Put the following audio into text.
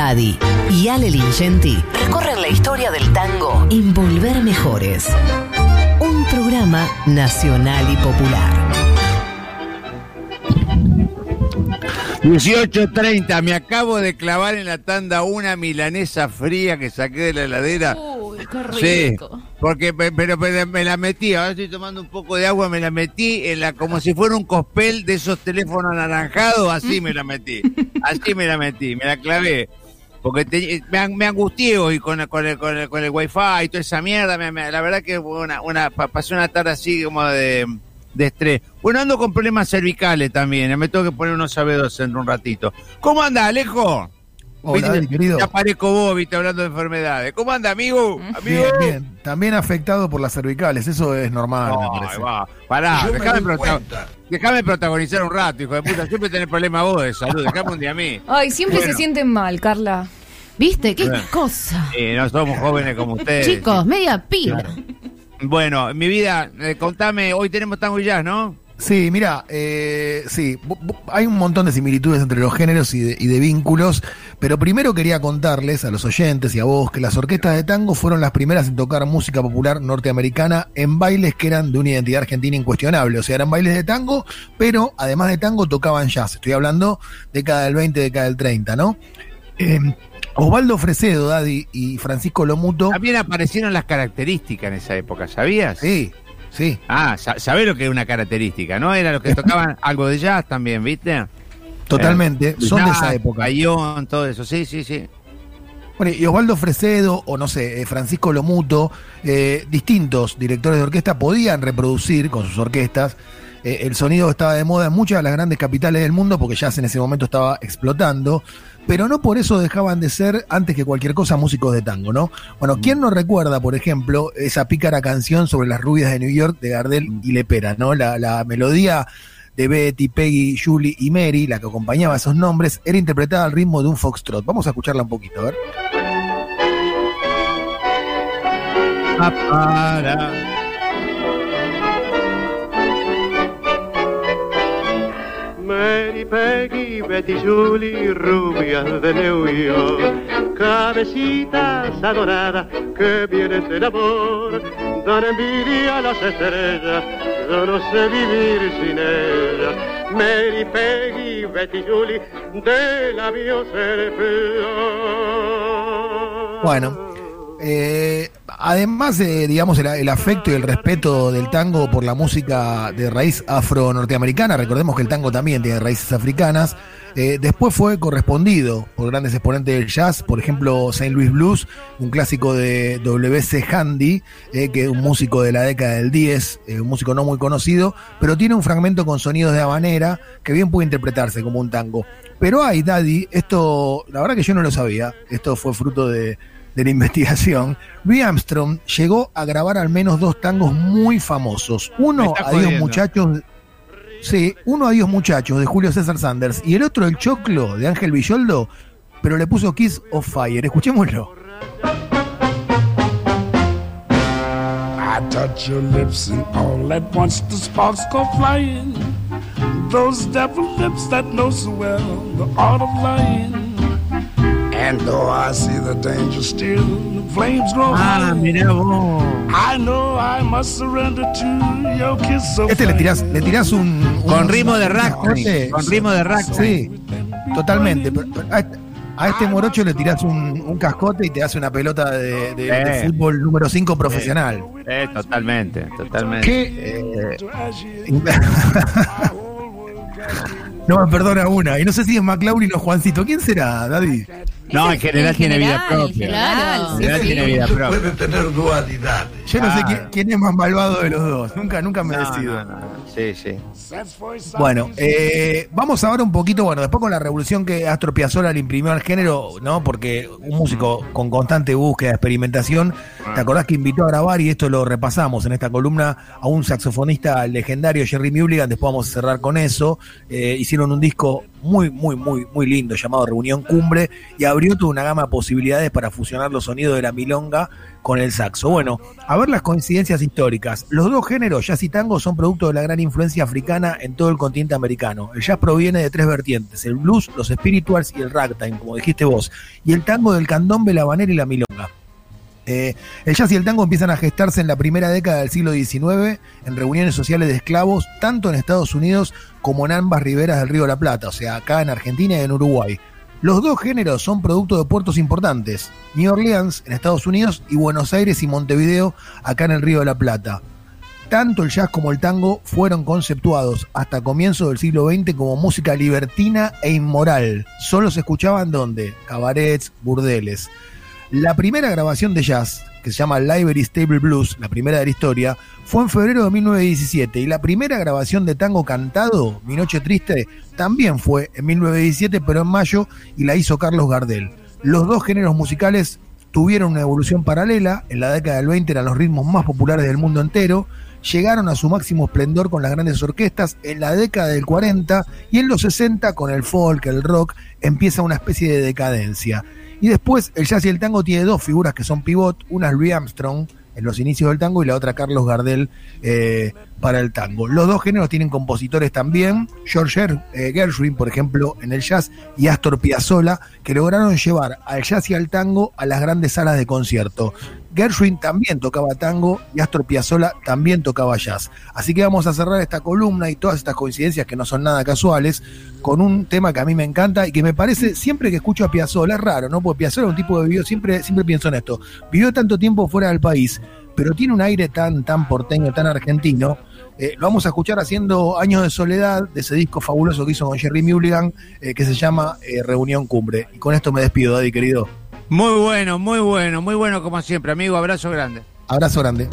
Daddy y Ale Lingenti recorren la historia del tango en Volver Mejores. Un programa nacional y popular. 18.30, me acabo de clavar en la tanda una milanesa fría que saqué de la heladera. Uy, qué Sí, rico. porque pe- pero, pero me la metí, ahora estoy tomando un poco de agua, me la metí en la como si fuera un cospel de esos teléfonos anaranjados, así me la metí, así me la metí, me la clavé. Porque te- me, an- me angustié hoy con, el- con, el, con, el, wifi y toda esa mierda, me- me- la verdad que pasé una tarde así como de, de estrés. Bueno, ando con problemas cervicales también, eh, me tengo que poner unos sabedos en un ratito. ¿Cómo anda, Alejo? Hola, Viste, querido. Ya parezco vos, viste, hablando de enfermedades. ¿Cómo anda, amigo? Amigo. Bien, bien. También afectado por las cervicales, eso es normal, me parece. va. Pará, déjame, prota- protagonizar un rato, hijo de puta. Siempre tenés problemas vos de salud, déjame un día a mí. Ay, siempre Bueno. se sienten mal, Carla. ¿Viste? ¿Qué Bueno. cosa? Eh, no somos jóvenes como ustedes. Chicos, media pila. Bueno, mi vida, eh, contame, hoy tenemos tango y jazz, ¿no? Sí, mira, eh, sí, hay un montón de similitudes entre los géneros y de, y de vínculos, pero primero quería contarles a los oyentes y a vos que las orquestas de tango fueron las primeras en tocar música popular norteamericana en bailes que eran de una identidad argentina incuestionable, o sea, eran bailes de tango, pero además de tango tocaban jazz, estoy hablando década del 20, década del 30, ¿no? Eh, Osvaldo Fresedo, Daddy y Francisco Lomuto, También aparecieron las características en esa época, ¿sabías? sí, sí, Ah, sa- sabés lo que es una característica, ¿no? Era los que tocaban algo de jazz también, ¿viste? totalmente, Eh, son de jazz, esa época. Bayón, todo eso, sí, sí, sí. Bueno, y Osvaldo Fresedo, o no sé, eh, Francisco Lomuto, eh, distintos directores de orquesta podían reproducir con sus orquestas. eh, el sonido estaba de moda en muchas de las grandes capitales del mundo porque ya en ese momento estaba explotando, pero no por eso dejaban de ser, antes que cualquier cosa, músicos de tango, ¿no? Bueno, ¿quién no recuerda, por ejemplo, esa pícara canción sobre las rubias de New York de Gardel y Lepera, ¿no? La, la melodía de Betty, Peggy, Julie y Mary, la que acompañaba esos nombres, era interpretada al ritmo de un foxtrot. Vamos a escucharla un poquito, a ver. Ah, Peggy, Betty, Julie, rubias de New York, cabecitas adoradas que vienen del amor, dan envidia a las estrellas, yo no sé vivir sin ellas. Mary, Peggy, Betty, Julie, de labios ser flor. Bueno, eh, además, de, digamos, el, el afecto y el respeto del tango por la música de raíz afro-norteamericana, recordemos que el tango también tiene raíces africanas, eh, después fue correspondido por grandes exponentes del jazz, por ejemplo, St. Louis Blues, un clásico de W.C. Handy, eh, que es un músico de la década del 10, eh, un músico no muy conocido, pero tiene un fragmento con sonidos de habanera que bien puede interpretarse como un tango. Pero hay, Daddy, esto, la verdad que yo no lo sabía, esto fue fruto de, de la investigación. Louis Armstrong llegó a grabar al menos dos tangos muy famosos. Uno, Adiós muchachos, sí, uno, Adiós muchachos, de Julio César Sanders, y el otro, El Choclo, de Ángel Villoldo, pero le puso Kiss of Fire. Escuchémoslo. I touch your lips and all at once the sparks go flying. Those devil lips that know so well the art of lying. And though I see the danger still, the flames grow Ah, mirá vos. I know I must surrender to your kiss of Este le tirás, le tirás un, un- Con ritmo de un ragtime, cascote. con ritmo de ragtime. Sí, totalmente. Pero- pero A, a este morocho le tirás un, un cascote y te hace una pelota de, de- de fútbol número 5 profesional. Eh, totalmente, totalmente. ¿Qué? No me perdona una. Y no sé si es McLaurin o Juancito. ¿Quién será, Daddy? No, en general en tiene vida propia. claro, En general sí, tiene sí. vida propia. Puede tener dualidades. Yo no sé quién, quién es más malvado de los dos. Nunca, nunca me No, decido. no, no. Sí, sí. Bueno, eh, vamos ahora un poquito, bueno, después con la revolución que Astor Piazzolla le imprimió al género, ¿no? Porque un músico con constante búsqueda, experimentación, ¿te acordás que invitó a grabar y esto lo repasamos en esta columna a un saxofonista legendario, Jerry Mulligan, después vamos a cerrar con eso, Eh, hicieron un disco muy, muy, muy, muy lindo llamado Reunión Cumbre y abrió toda una gama de posibilidades para fusionar los sonidos de la milonga con el saxo. Bueno, a ver las coincidencias históricas. Los dos géneros, jazz y tango, son producto de la gran influencia africana en todo el continente americano. El jazz proviene de tres vertientes, el blues, los spirituals y el ragtime, como dijiste vos, y el tango del candombe, la habanera y la milonga. Eh, el jazz y el tango empiezan a gestarse en la primera década del siglo XIX en reuniones sociales de esclavos, tanto en Estados Unidos como en ambas riberas del río de la Plata, o sea, acá en Argentina y en Uruguay. Los dos géneros son producto de puertos importantes, New Orleans en Estados Unidos y Buenos Aires y Montevideo acá en el Río de la Plata. Tanto el jazz como el tango fueron conceptuados hasta comienzos del siglo XX como música libertina e inmoral. Solo se escuchaban donde? Cabarets, burdeles. La primera grabación de jazz, que se llama Library Stable Blues, la primera de la historia, fue en febrero de 1917 y la primera grabación de tango cantado, Mi Noche Triste, también fue en 1917, pero en mayo, y la hizo Carlos Gardel. Los dos géneros musicales tuvieron una evolución paralela, en la década del 20 eran los ritmos más populares del mundo entero, llegaron a su máximo esplendor con las grandes orquestas en la década del 40 y en los 60 con el folk, el rock, empieza una especie de decadencia. Y después el jazz y el tango tiene dos figuras que son pivot, una es Louis Armstrong en los inicios del tango y la otra Carlos Gardel eh, para el tango. Los dos géneros tienen compositores también, George eh, Gershwin, por ejemplo, en el jazz, y Astor Piazzolla, que lograron llevar al jazz y al tango a las grandes salas de concierto. Gershwin también tocaba tango y Astor Piazzolla también tocaba jazz. Así que vamos a cerrar esta columna y todas estas coincidencias que no son nada casuales con un tema que a mí me encanta y que me parece siempre que escucho a Piazzolla es raro, ¿no? Porque Piazzolla es un tipo de vivió siempre siempre pienso en esto. Vivió tanto tiempo fuera del país, pero tiene un aire tan tan porteño, tan argentino. Eh, lo vamos a escuchar haciendo Años de Soledad, de ese disco fabuloso que hizo con Jerry Mulligan, eh, que se llama eh, Reunión Cumbre. Y con esto me despido, Daddy, querido. Muy bueno, muy bueno, muy bueno como siempre, amigo. Abrazo grande. Abrazo grande.